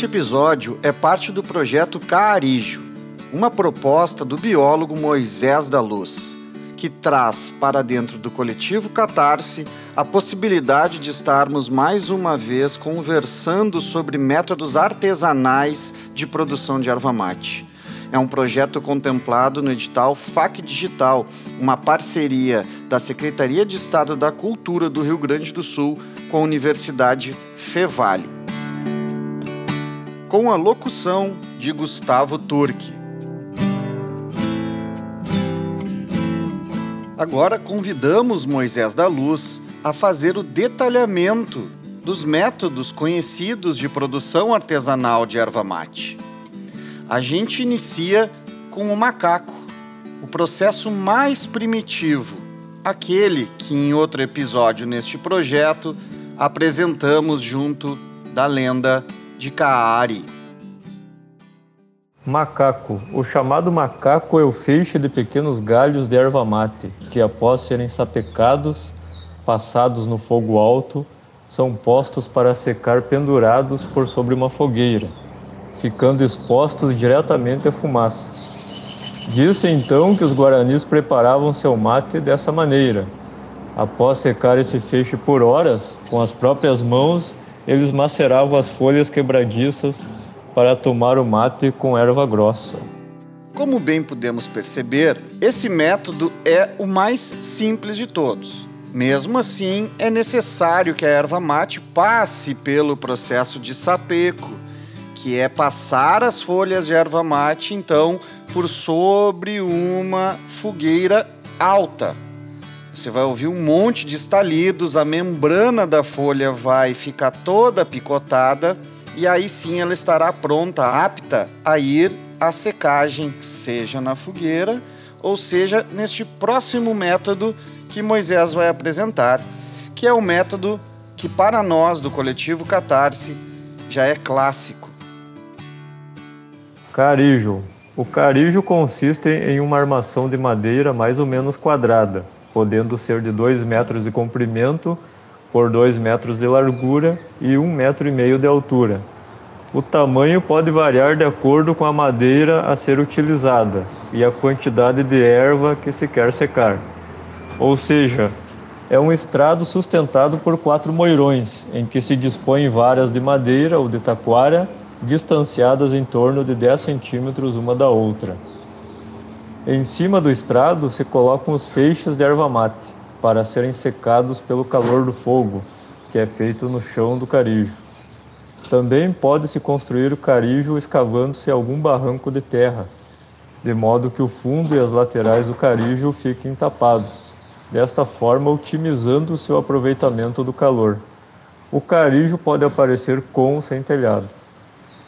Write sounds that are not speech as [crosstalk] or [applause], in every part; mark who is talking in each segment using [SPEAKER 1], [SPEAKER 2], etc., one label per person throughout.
[SPEAKER 1] Este episódio é parte do projeto Caarijo, uma proposta do biólogo Moisés da Luz, que traz para dentro do coletivo Catarse a possibilidade de estarmos mais uma vez conversando sobre métodos artesanais de produção de erva mate. É um projeto contemplado no edital FAC Digital, uma parceria da Secretaria de Estado da Cultura do Rio Grande do Sul com a Universidade Fevale. Com a locução de Gustavo Turque. Agora convidamos Moisés da Luz a fazer o detalhamento dos métodos conhecidos de produção artesanal de erva mate. A gente inicia com o macaco, o processo mais primitivo, aquele que em outro episódio neste projeto apresentamos junto da lenda de Kaari.
[SPEAKER 2] Macaco. O chamado macaco é o feixe de pequenos galhos de erva mate, que após serem sapecados, passados no fogo alto, são postos para secar pendurados por sobre uma fogueira, ficando expostos diretamente à fumaça. Disse então que os guaranis preparavam seu mate dessa maneira. Após secar esse feixe por horas, com as próprias mãos, eles maceravam as folhas quebradiças para tomar o mate com erva grossa.
[SPEAKER 1] Como bem podemos perceber, esse método é o mais simples de todos. Mesmo assim, é necessário que a erva mate passe pelo processo de sapeco, que é passar as folhas de erva mate então por sobre uma fogueira alta. Você vai ouvir um monte de estalidos, a membrana da folha vai ficar toda picotada e aí sim ela estará pronta, apta a ir à secagem, seja na fogueira ou seja neste próximo método que Moisés vai apresentar, que é o método que para nós do coletivo Catarse já é clássico.
[SPEAKER 2] Carijo. O carijo consiste em uma armação de madeira mais ou menos quadrada, podendo ser de 2 metros de comprimento por 2 metros de largura e 1 um metro e meio de altura. O tamanho pode variar de acordo com a madeira a ser utilizada e a quantidade de erva que se quer secar. Ou seja, é um estrado sustentado por quatro moirões, em que se dispõem varas de madeira ou de taquara, distanciadas em torno de 10 centímetros uma da outra. Em cima do estrado se colocam os feixes de erva mate, para serem secados pelo calor do fogo, que é feito no chão do carijo. Também pode-se construir o carijo escavando-se algum barranco de terra, de modo que o fundo e as laterais do carijo fiquem tapados, desta forma otimizando o seu aproveitamento do calor. O carijo pode aparecer com ou sem telhado.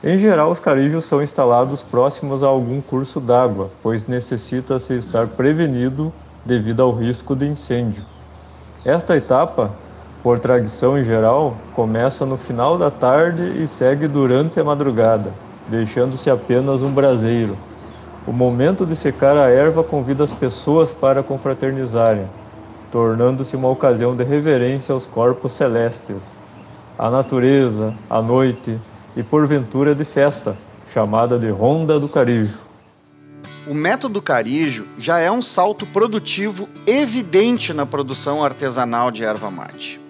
[SPEAKER 2] Em geral, os carijos são instalados próximos a algum curso d'água, pois necessita-se estar prevenido devido ao risco de incêndio. Esta etapa, por tradição em geral, começa no final da tarde e segue durante a madrugada, deixando-se apenas um braseiro. O momento de secar a erva convida as pessoas para confraternizarem, tornando-se uma ocasião de reverência aos corpos celestes, à natureza, à noite e porventura de festa, chamada de Ronda do Carijo.
[SPEAKER 1] O método carijo já é um salto produtivo evidente na produção artesanal de erva mate.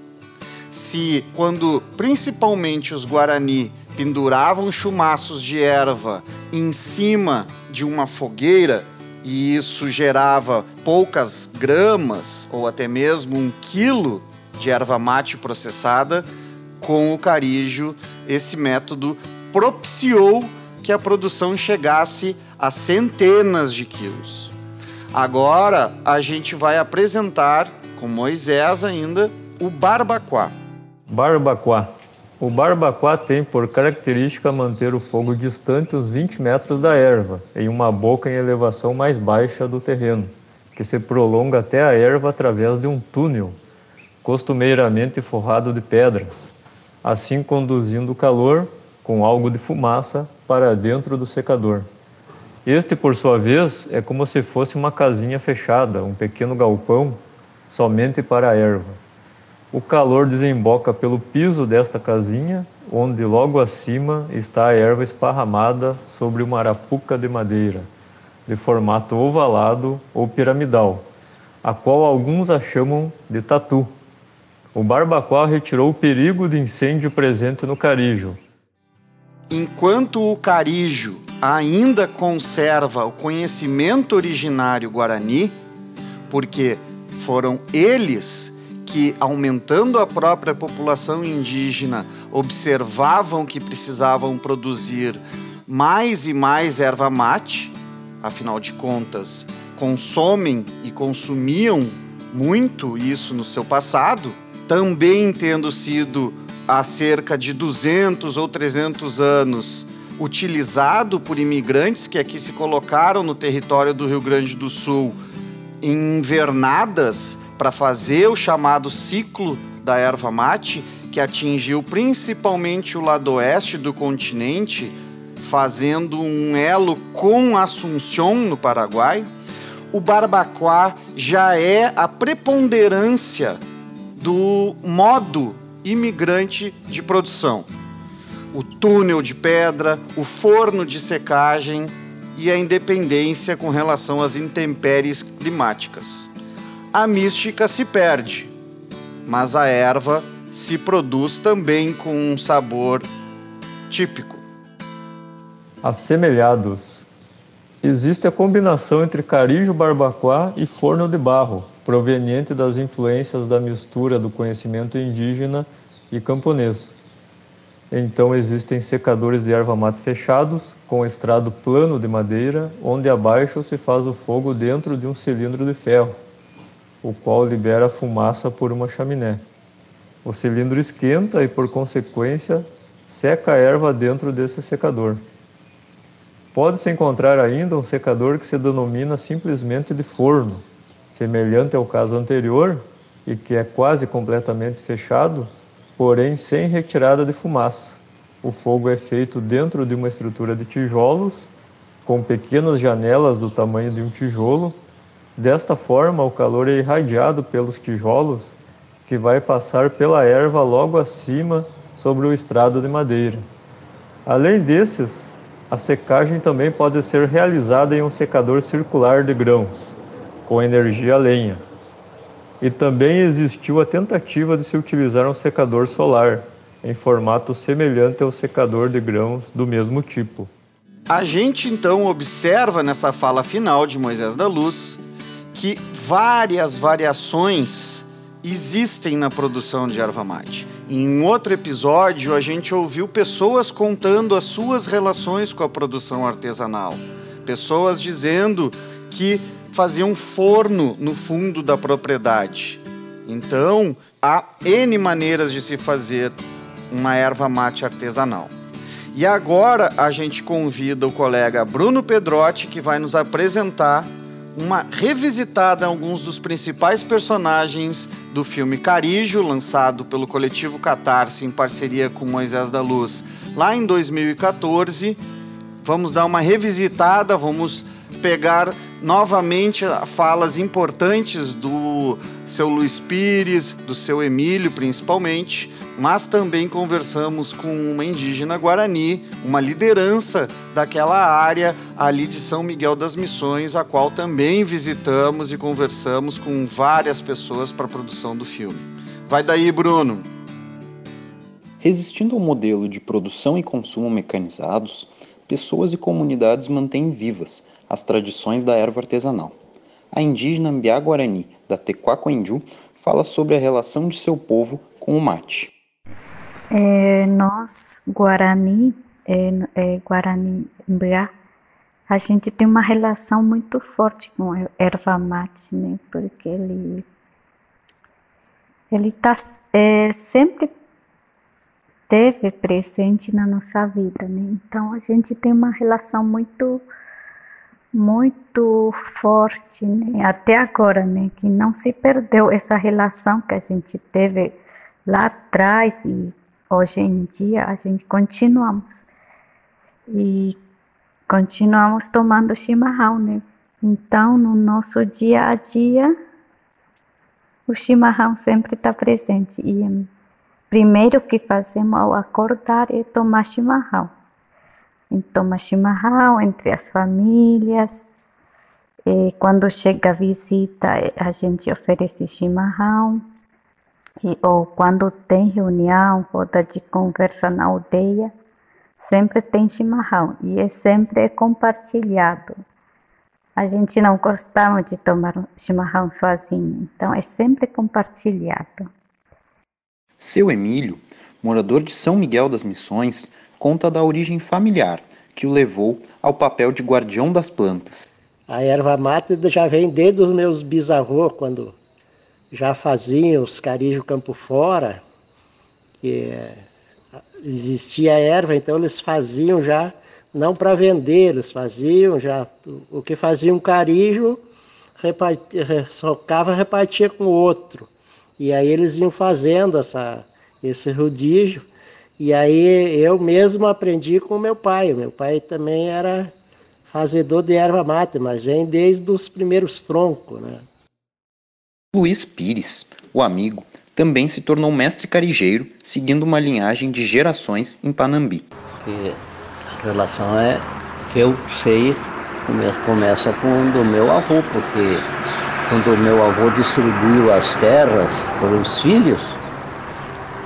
[SPEAKER 1] Se, quando principalmente os guarani penduravam chumaços de erva em cima de uma fogueira, e isso gerava poucas gramas ou até mesmo um quilo de erva mate processada, com o carijo, esse método propiciou que a produção chegasse a centenas de quilos. Agora a gente vai apresentar, com Moisés ainda, o barbacoa.
[SPEAKER 2] Barbacoa. O barbacoa tem por característica manter o fogo distante uns 20 metros da erva, em uma boca em elevação mais baixa do terreno, que se prolonga até a erva através de um túnel, costumeiramente forrado de pedras, assim conduzindo o calor, com algo de fumaça, para dentro do secador. Este, por sua vez, é como se fosse uma casinha fechada, um pequeno galpão, somente para a erva. O calor desemboca pelo piso desta casinha, onde logo acima está a erva esparramada sobre uma arapuca de madeira, de formato ovalado ou piramidal, a qual alguns a chamam de tatu. O barbacoa retirou o perigo de incêndio presente no carijo.
[SPEAKER 1] Enquanto o carijo ainda conserva o conhecimento originário guarani, porque foram eles que, aumentando a própria população indígena, observavam que precisavam produzir mais e mais erva mate, afinal de contas, consomem e consumiam muito isso no seu passado, também tendo sido há cerca de 200 ou 300 anos utilizado por imigrantes que aqui se colocaram no território do Rio Grande do Sul em invernadas para fazer o chamado ciclo da erva mate, que atingiu principalmente o lado oeste do continente, fazendo um elo com Assunção, no Paraguai, o barbacoa já é a preponderância do modo imigrante de produção. O túnel de pedra, o forno de secagem e a independência com relação às intempéries climáticas a mística se perde, mas a erva se produz também com um sabor típico.
[SPEAKER 2] Assemelhados. Existe a combinação entre carijo barbacoa e forno de barro, proveniente das influências da mistura do conhecimento indígena e camponês. Então existem secadores de erva mate fechados, com estrado plano de madeira, onde abaixo se faz o fogo dentro de um cilindro de ferro o qual libera fumaça por uma chaminé. O cilindro esquenta e, por consequência, seca a erva dentro desse secador. Pode-se encontrar ainda um secador que se denomina simplesmente de forno, semelhante ao caso anterior e que é quase completamente fechado, porém sem retirada de fumaça. O fogo é feito dentro de uma estrutura de tijolos, com pequenas janelas do tamanho de um tijolo Desta forma, o calor é irradiado pelos tijolos, que vai passar pela erva logo acima sobre o estrado de madeira. Além desses, a secagem também pode ser realizada em um secador circular de grãos, com energia lenha. E também existiu a tentativa de se utilizar um secador solar, em formato semelhante ao secador de grãos do mesmo tipo.
[SPEAKER 1] A gente então observa nessa fala final de Moisés da Luz que várias variações existem na produção de erva mate. Em outro episódio, a gente ouviu pessoas contando as suas relações com a produção artesanal. Pessoas dizendo que faziam forno no fundo da propriedade. Então, há N maneiras de se fazer uma erva mate artesanal. E agora a gente convida o colega Bruno Pedrotti, que vai nos apresentar uma revisitada em alguns dos principais personagens do filme Carijo, lançado pelo coletivo Catarse em parceria com Moisés da Luz, lá em 2014. Vamos dar uma revisitada, vamos pegar novamente falas importantes do seu Luiz Pires, do seu Emílio principalmente, mas também conversamos com uma indígena guarani, uma liderança daquela área ali de São Miguel das Missões, a qual também visitamos e conversamos com várias pessoas para a produção do filme. Vai daí, Bruno.
[SPEAKER 3] Resistindo ao modelo de produção e consumo mecanizados, pessoas e comunidades mantêm vivas as tradições da erva artesanal. A indígena Mbiá Guarani, da Tequacoenju, fala sobre a relação de seu povo com o mate.
[SPEAKER 4] É, nós, Guarani, é, é, Guarani Mbiá, a gente tem uma relação muito forte com a erva mate, né? Porque ele ele tá é, sempre teve presente na nossa vida, né? Então a gente tem uma relação muito muito forte, né? até agora, né? que não se perdeu essa relação que a gente teve lá atrás e hoje em dia a gente continuamos. E continuamos tomando chimarrão, né? Então, no nosso dia a dia, o chimarrão sempre está presente. E primeiro que fazemos ao acordar é tomar chimarrão. Então, toma chimarrão entre as famílias. E quando chega a visita, a gente oferece chimarrão. E, ou quando tem reunião, roda de conversa na aldeia, sempre tem chimarrão e é sempre compartilhado. A gente não gostava de tomar chimarrão sozinho, então é sempre compartilhado.
[SPEAKER 3] Seu Emílio, morador de São Miguel das Missões, conta da origem familiar que o levou ao papel de guardião das plantas.
[SPEAKER 5] A erva mate já vem desde os meus bisavôs, quando já faziam os carijos campo fora, que existia erva, então eles faziam já não para vender, eles faziam já o que fazia um carijo, repartia, socava, repartia com o outro. E aí eles iam fazendo essa, esse rodízio. E aí eu mesmo aprendi com meu pai. Meu pai também era fazedor de erva mate, mas vem desde os primeiros troncos, né?
[SPEAKER 3] Luiz Pires, o amigo, também se tornou mestre carijeiro, seguindo uma linhagem de gerações em Panambi.
[SPEAKER 6] Que relação é que eu sei começa com o do meu avô, porque quando o meu avô distribuiu as terras para os filhos,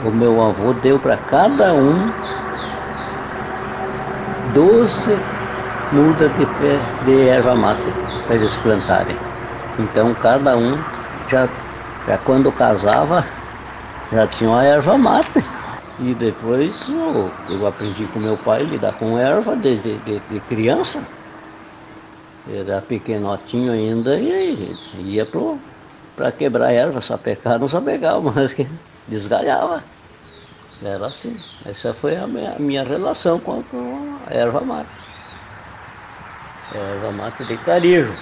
[SPEAKER 6] o meu avô deu para cada um 12 mudas de pé de erva mate para eles plantarem. Então cada um já, já quando casava já tinha uma erva mate. E depois eu, eu aprendi com meu pai a lidar com erva desde de, de, criança. Era pequenotinho ainda e ia para quebrar erva, sapecar, não sapecava, [laughs] mas que desgalhava. Era assim. Essa foi a minha, a minha relação com, com a erva mate. Erva mate de carijo.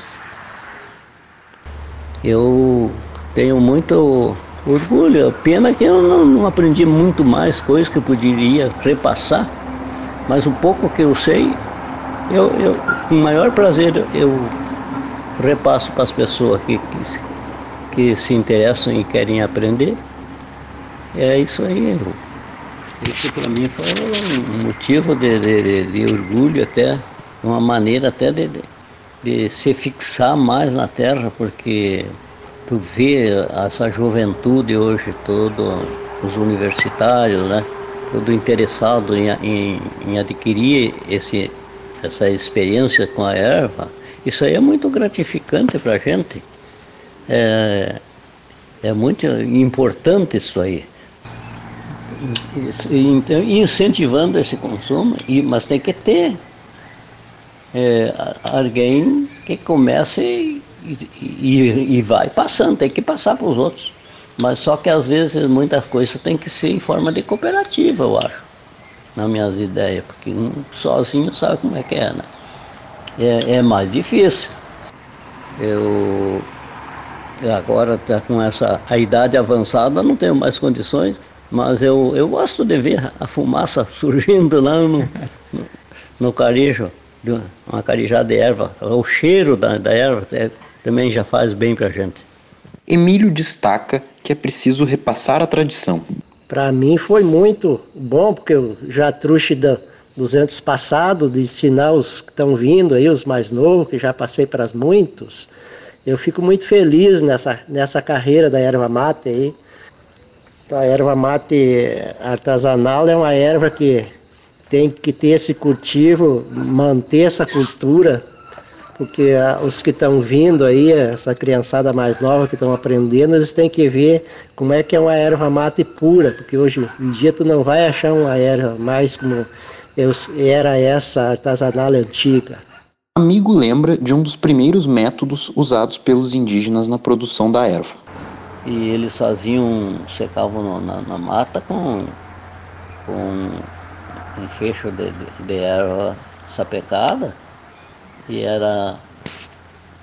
[SPEAKER 6] Eu tenho muito orgulho. Pena que eu não, não, aprendi muito mais coisas que eu poderia repassar, mas o pouco que eu sei, eu, eu com maior prazer eu repasso para as pessoas que, que, que, se interessam e querem aprender. É isso aí. Isso para mim foi um motivo de, de, de, orgulho até, uma maneira até de, de se fixar mais na terra, porque tu vê essa juventude hoje, todos os universitários, né? Todo interessado em, em, em, adquirir esse, essa experiência com a erva, isso aí é muito gratificante para a gente. É, é muito importante isso aí. Então, incentivando esse consumo, mas tem que ter é, alguém que comece e, e, e vai passando, tem que passar para os outros. Mas só que às vezes muitas coisas tem que ser em forma de cooperativa, eu acho, nas minhas ideias, porque um sozinho sabe como é que é, né? É, é mais difícil. Eu agora com essa a idade avançada, não tenho mais condições, mas eu, eu gosto de ver a fumaça [laughs] surgindo lá no, no, no carijo, uma carijada de erva, o cheiro da, da erva, é, também já faz bem para a gente.
[SPEAKER 3] Emílio destaca que é preciso repassar a tradição.
[SPEAKER 5] Para mim foi muito bom, porque eu já trouxe da, dos anos passados, de ensinar os que estão vindo aí, os mais novos, que já passei para muitos. Eu fico muito feliz nessa, nessa carreira da erva mate aí. A erva mate artesanal é uma erva que tem que ter esse cultivo, manter essa cultura porque ah, os que estão vindo aí, essa criançada mais nova que estão aprendendo, eles têm que ver como é que é uma erva mate pura, porque hoje em dia tu não vai achar uma erva mais como era essa artesanal antiga.
[SPEAKER 3] Amigo lembra de um dos primeiros métodos usados pelos indígenas na produção da erva.
[SPEAKER 6] E eles faziam, secavam na, na mata com, com um fecho de, de, de erva sapecada que era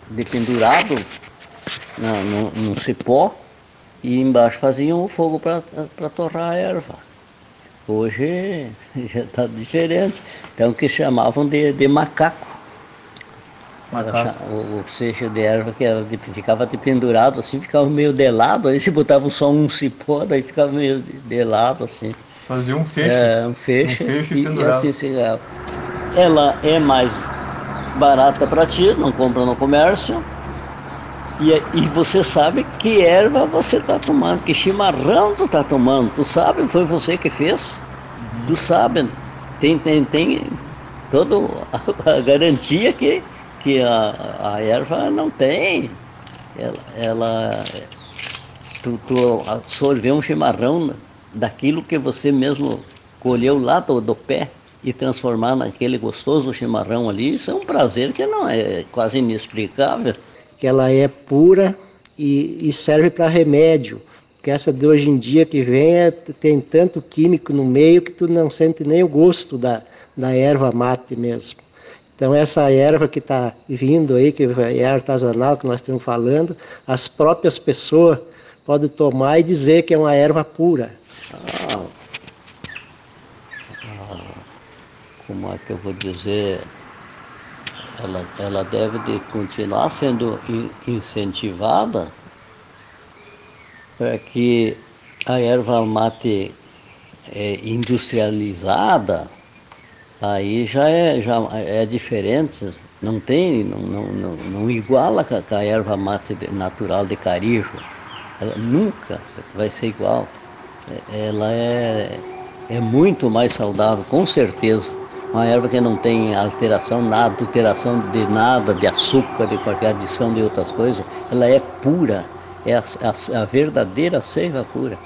[SPEAKER 6] dependurado no, no cipó e embaixo faziam o fogo para torrar a erva. Hoje [laughs] já está diferente. Então que chamavam de, de macaco. O, o seixo de erva que era, ficava de pendurado assim, ficava meio de lado, aí se botava só um cipó, daí ficava meio de lado assim.
[SPEAKER 2] Fazia um fecho.
[SPEAKER 6] É, um fecho.
[SPEAKER 2] Um fecho e,
[SPEAKER 6] e, assim se Ela é mais barata para ti, não compra no comércio. E, e você sabe que erva você está tomando, que chimarrão tu está tomando. Tu sabe, foi você que fez. Uhum. Tu sabe. Tem, tem, tem toda a, a garantia que que a, a erva não tem. Ela, ela tu, tu absorver um chimarrão daquilo que você mesmo colheu lá do, do pé e transformar naquele gostoso chimarrão ali, isso é um prazer que não é quase inexplicável.
[SPEAKER 5] Que ela é pura e, e serve para remédio. Que essa de hoje em dia que vem é, tem tanto químico no meio que tu não sente nem o gosto da, da erva mate mesmo. Então essa erva que está vindo aí, que é artesanal, que nós estamos falando, as próprias pessoas podem tomar e dizer que é uma erva pura. Ah,
[SPEAKER 6] ah, como é que eu vou dizer? Ela, ela deve de continuar sendo incentivada para que a erva mate é, industrializada aí já é, já é diferente, não tem, não, não, não, não iguala com a erva mate natural de carijo. Ela nunca vai ser igual. É, ela é, é muito mais saudável, com certeza. Uma erva que não tem alteração, nada, adulteração de nada, de açúcar, de qualquer adição de outras coisas, ela é pura, é a, a, a verdadeira seiva pura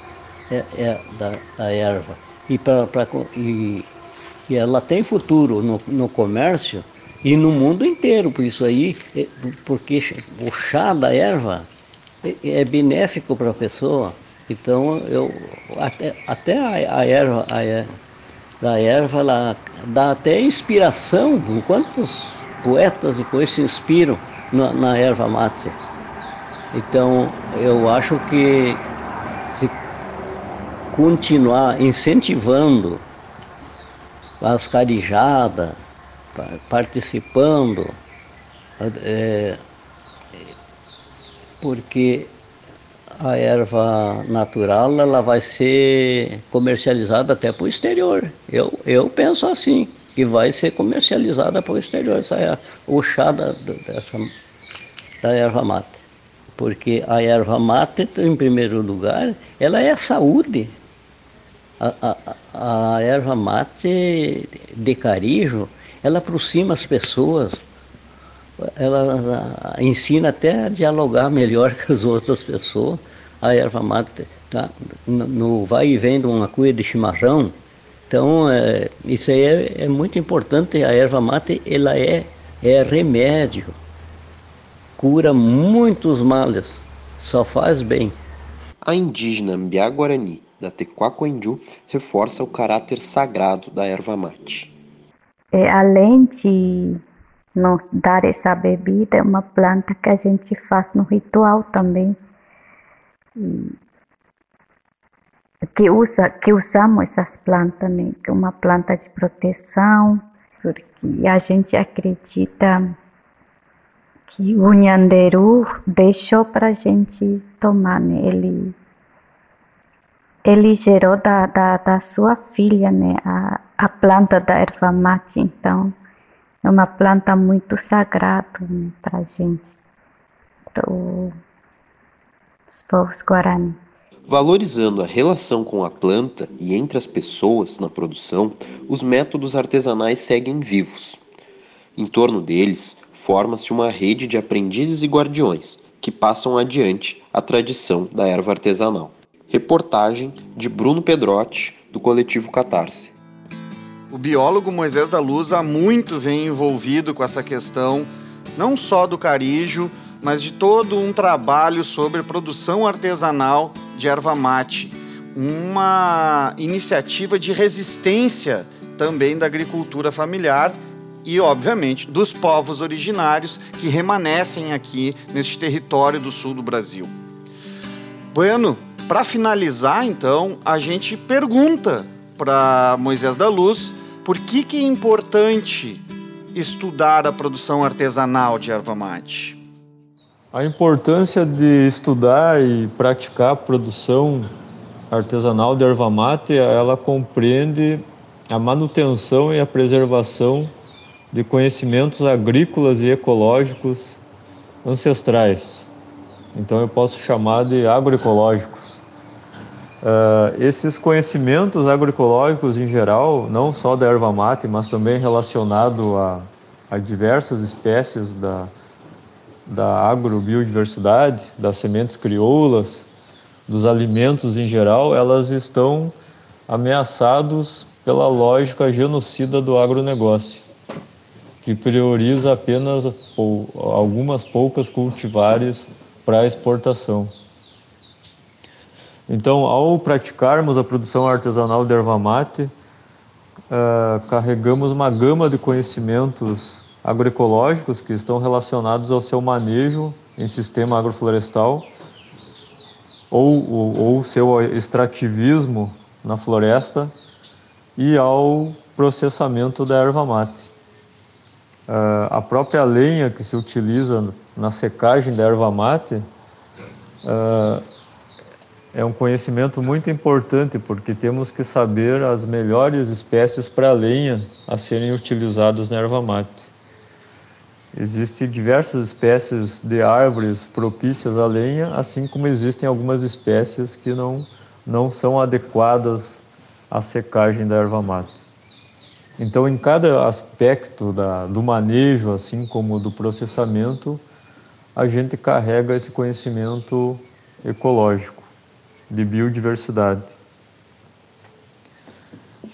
[SPEAKER 6] é, é da, da erva. E, pra, pra, e que ela tem futuro no, no comércio e no mundo inteiro, por isso aí, é, porque o chá da erva é, é benéfico para a pessoa. Então eu até, até a, a erva a, da erva ela dá até inspiração, quantos poetas e coisas se inspiram na, na erva mate. Então eu acho que se continuar incentivando as carijadas, participando, é, porque a erva natural ela vai ser comercializada até para o exterior. Eu, eu penso assim, que vai ser comercializada para o exterior, essa é o chá da, dessa, da erva mate. Porque a erva mate, em primeiro lugar, ela é saúde a, a, a erva mate de carijo, ela aproxima as pessoas, ela ensina até a dialogar melhor [laughs] com as outras pessoas. A erva mate tá no vai e vem de uma cuia de chimarrão. Então, é, isso aí é, é, muito importante. A erva mate, ela é, é remédio, cura muitos males, só faz bem.
[SPEAKER 3] A indígena Mbiá Guarani da Tequacoendu reforça o caráter sagrado da erva mate.
[SPEAKER 4] É, além de nos dar essa bebida, é uma planta que a gente faz no ritual também. que, usa, que usamos essas plantas, né? que é uma planta de proteção, porque a gente acredita que o Nhanderu deixou para a gente tomar, né? Ele ele gerou da, da, da sua filha, né, a, a planta da erva mate, então é uma planta muito sagrada né, para gente, para os povos guarani.
[SPEAKER 3] Valorizando a relação com a planta e entre as pessoas na produção, os métodos artesanais seguem vivos. Em torno deles, forma-se uma rede de aprendizes e guardiões que passam adiante a tradição da erva artesanal. Reportagem de Bruno Pedrotti, do coletivo Catarse.
[SPEAKER 1] O biólogo Moisés da Luz há muito vem envolvido com essa questão, não só do carijo, mas de todo um trabalho sobre produção artesanal de erva mate, uma iniciativa de resistência também da agricultura familiar e, obviamente, dos povos originários que remanescem aqui neste território do sul do Brasil. Bueno, para finalizar, então, a gente pergunta para Moisés da Luz por que, que é importante estudar a produção artesanal de erva mate?
[SPEAKER 2] A importância de estudar e praticar a produção artesanal de erva mate, ela compreende a manutenção e a preservação de conhecimentos agrícolas e ecológicos ancestrais. Então eu posso chamar de agroecológicos. Uh, esses conhecimentos agroecológicos em geral, não só da erva mate, mas também relacionado a, a diversas espécies da, da agrobiodiversidade, das sementes crioulas, dos alimentos em geral, elas estão ameaçados pela lógica genocida do agronegócio, que prioriza apenas algumas poucas cultivares para exportação. Então, ao praticarmos a produção artesanal de erva mate, uh, carregamos uma gama de conhecimentos agroecológicos que estão relacionados ao seu manejo em sistema agroflorestal ou, ou seu extrativismo na floresta e ao processamento da erva mate. Uh, a própria lenha que se utiliza na secagem da erva mate uh, é um conhecimento muito importante porque temos que saber as melhores espécies para lenha a serem utilizadas na erva mate. Existem diversas espécies de árvores propícias à lenha, assim como existem algumas espécies que não, não são adequadas à secagem da erva mate. Então, em cada aspecto da, do manejo, assim como do processamento, a gente carrega esse conhecimento ecológico, de biodiversidade.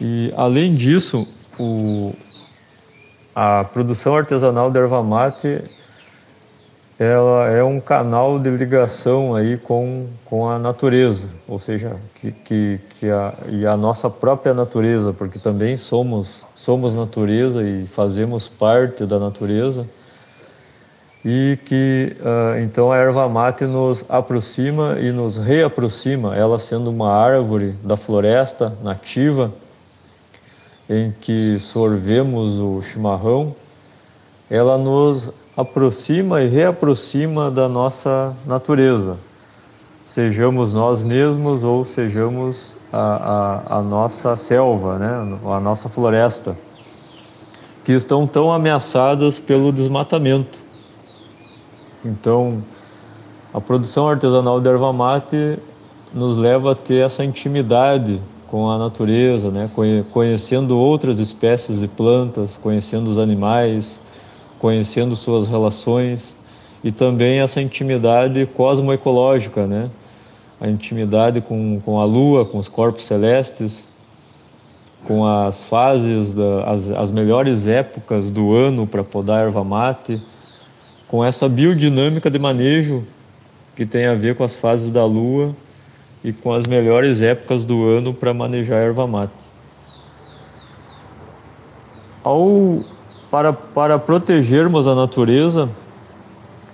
[SPEAKER 2] E, além disso, o, a produção artesanal de erva mate ela é um canal de ligação aí com, com a natureza, ou seja, que, que, que a, e a nossa própria natureza, porque também somos, somos natureza e fazemos parte da natureza, e que uh, então a erva mate nos aproxima e nos reaproxima, ela sendo uma árvore da floresta nativa, em que sorvemos o chimarrão, ela nos aproxima e reaproxima da nossa natureza, sejamos nós mesmos ou sejamos a, a, a nossa selva, né? a nossa floresta, que estão tão ameaçadas pelo desmatamento. Então, a produção artesanal de erva mate nos leva a ter essa intimidade com a natureza, né? conhecendo outras espécies de plantas, conhecendo os animais, conhecendo suas relações e também essa intimidade cosmoecológica, né? a intimidade com, com a Lua, com os corpos celestes, com as fases, da, as, as melhores épocas do ano para podar erva mate, com essa biodinâmica de manejo que tem a ver com as fases da Lua e com as melhores épocas do ano para manejar erva mate. Ao, para, para protegermos a natureza,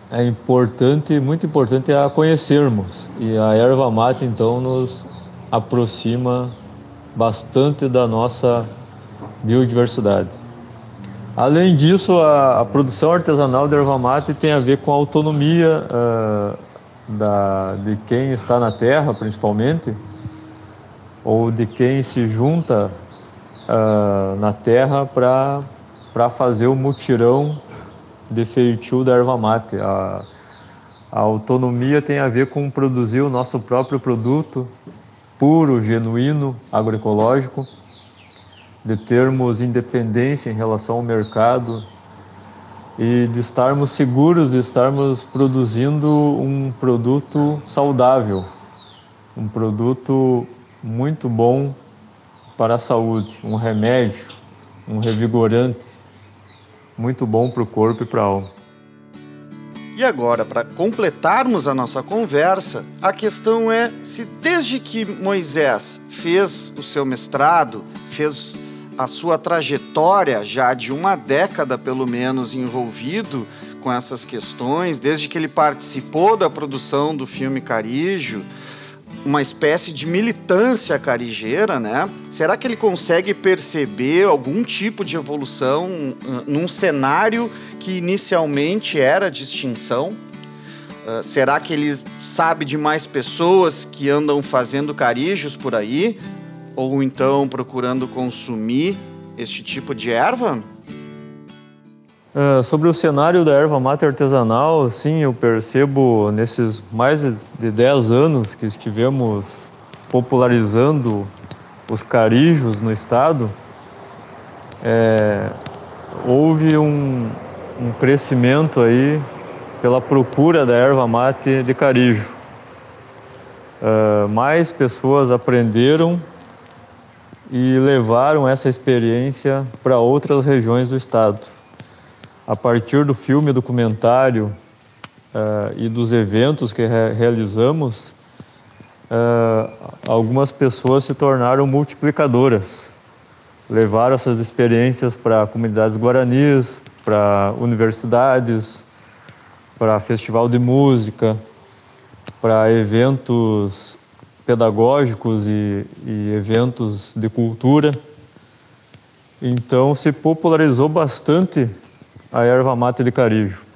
[SPEAKER 2] é importante, muito importante a conhecermos. E a erva mate então nos aproxima bastante da nossa biodiversidade. Além disso, a, a produção artesanal de erva mate tem a ver com a autonomia uh, da, de quem está na terra, principalmente, ou de quem se junta uh, na terra para fazer o mutirão de feitio da erva mate. A, a autonomia tem a ver com produzir o nosso próprio produto puro, genuíno, agroecológico, de termos independência em relação ao mercado e de estarmos seguros de estarmos produzindo um produto saudável, um produto muito bom para a saúde, um remédio, um revigorante, muito bom para o corpo e para a alma.
[SPEAKER 1] E agora, para completarmos a nossa conversa, a questão é se desde que Moisés fez o seu mestrado, fez a sua trajetória já de uma década pelo menos envolvido com essas questões, desde que ele participou da produção do filme Carijo, uma espécie de militância carigeira, né? Será que ele consegue perceber algum tipo de evolução num cenário que inicialmente era de extinção? Uh, será que ele sabe de mais pessoas que andam fazendo carijos por aí? Ou então procurando consumir este tipo de erva?
[SPEAKER 2] Uh, sobre o cenário da erva mate artesanal, sim, eu percebo nesses mais de 10 anos que estivemos popularizando os carijos no estado, é, houve um, um crescimento aí pela procura da erva mate de carijo. Uh, mais pessoas aprenderam e levaram essa experiência para outras regiões do estado a partir do filme documentário uh, e dos eventos que re realizamos, uh, algumas pessoas se tornaram multiplicadoras. Levaram essas experiências para comunidades guaranis, para universidades, para festival de música, para eventos pedagógicos e, e eventos de cultura. Então se popularizou bastante a erva mate de carijo.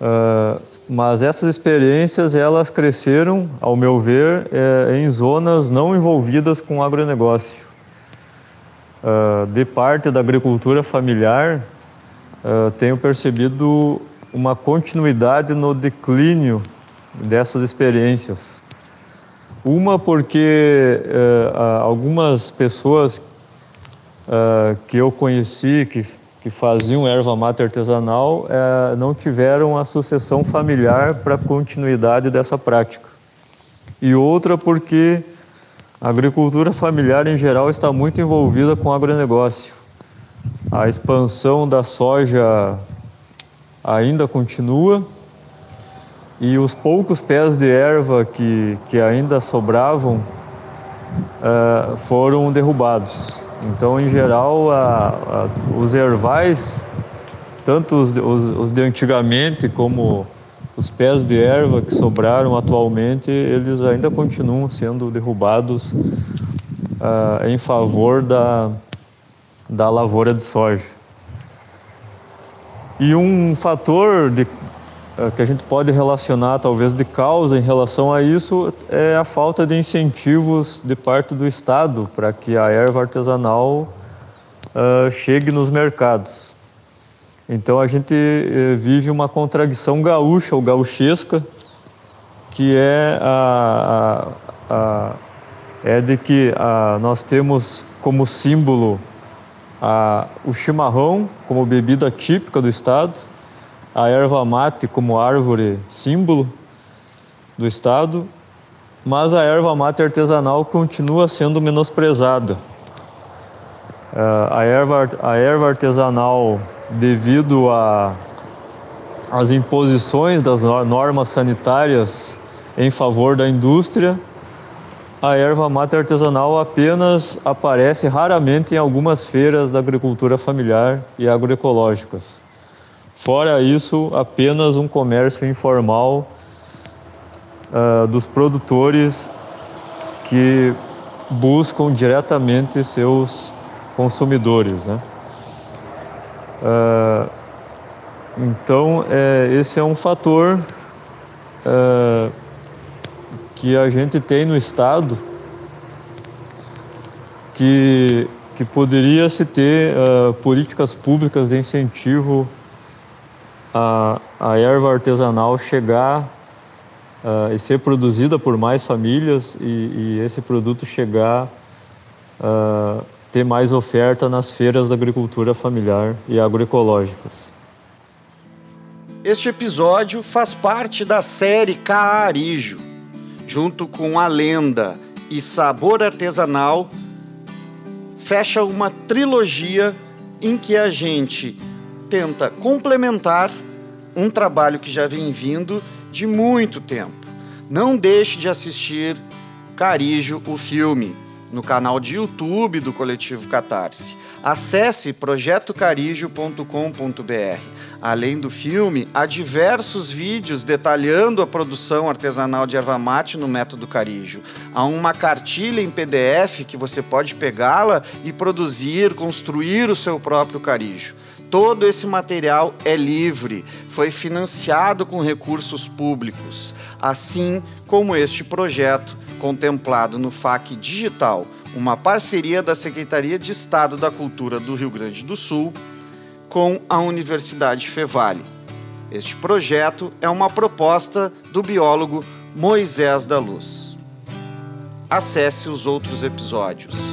[SPEAKER 2] Uh, mas essas experiências elas cresceram, ao meu ver, é, em zonas não envolvidas com agronegócio. Uh, de parte da agricultura familiar, uh, tenho percebido uma continuidade no declínio dessas experiências. Uma porque uh, algumas pessoas que eu conheci, que que faziam erva mate artesanal é, não tiveram a sucessão familiar para continuidade dessa prática. E outra porque a agricultura familiar em geral está muito envolvida com o agronegócio. A expansão da soja ainda continua e os poucos pés de erva que, que ainda sobravam uh, foram derrubados. Então, em geral, a, a, os ervais, tanto os, os, os, de antigamente como os pés de erva que sobraram atualmente, eles ainda continuam sendo derrubados uh, em favor da, da lavoura de soja. E um fator de, que a gente pode relacionar, talvez, de causa em relação a isso é a falta de incentivos de parte do Estado para que a erva artesanal uh, chegue nos mercados. Então a gente uh, vive uma contradição gaúcha ou gauchesca, que é, a, a, a é de que nós temos como símbolo o chimarrão como bebida típica do estado, a erva mate como árvore símbolo do estado, mas a erva mate artesanal continua sendo menosprezada. Uh, a, erva, a erva artesanal, devido às imposições das normas sanitárias em favor da indústria, a erva mate artesanal apenas aparece raramente em algumas feiras da agricultura familiar e agroecológicas. Fora isso, apenas um comércio informal uh, dos produtores que buscam diretamente seus consumidores. Né? Uh, então, é, esse é um fator uh, que a gente tem no Estado que, que poderia se ter políticas públicas de incentivo a, a erva artesanal chegar uh, e ser produzida por mais famílias e, e esse produto chegar uh, ter mais oferta nas feiras da agricultura familiar e agroecológicas.
[SPEAKER 1] Este episódio faz parte da série Caarijo, junto com a lenda e sabor artesanal, fecha uma trilogia em que a gente tenta complementar um trabalho que já vem vindo de muito tempo. Não deixe de assistir Carijo, o filme, no canal de YouTube do Coletivo Catarse. Acesse projetocarijo.com.br. Além do filme, há diversos vídeos detalhando a produção artesanal de erva mate no método Carijo. Há uma cartilha em PDF que você pode pegá-la e produzir, construir o seu próprio carijo. Todo esse material é livre, foi financiado com recursos públicos, assim como este projeto contemplado no FAC Digital, uma parceria da Secretaria de Estado da Cultura do Rio Grande do Sul com a Universidade Fevale. Este projeto é uma proposta do biólogo Moisés da Luz. Acesse os outros episódios.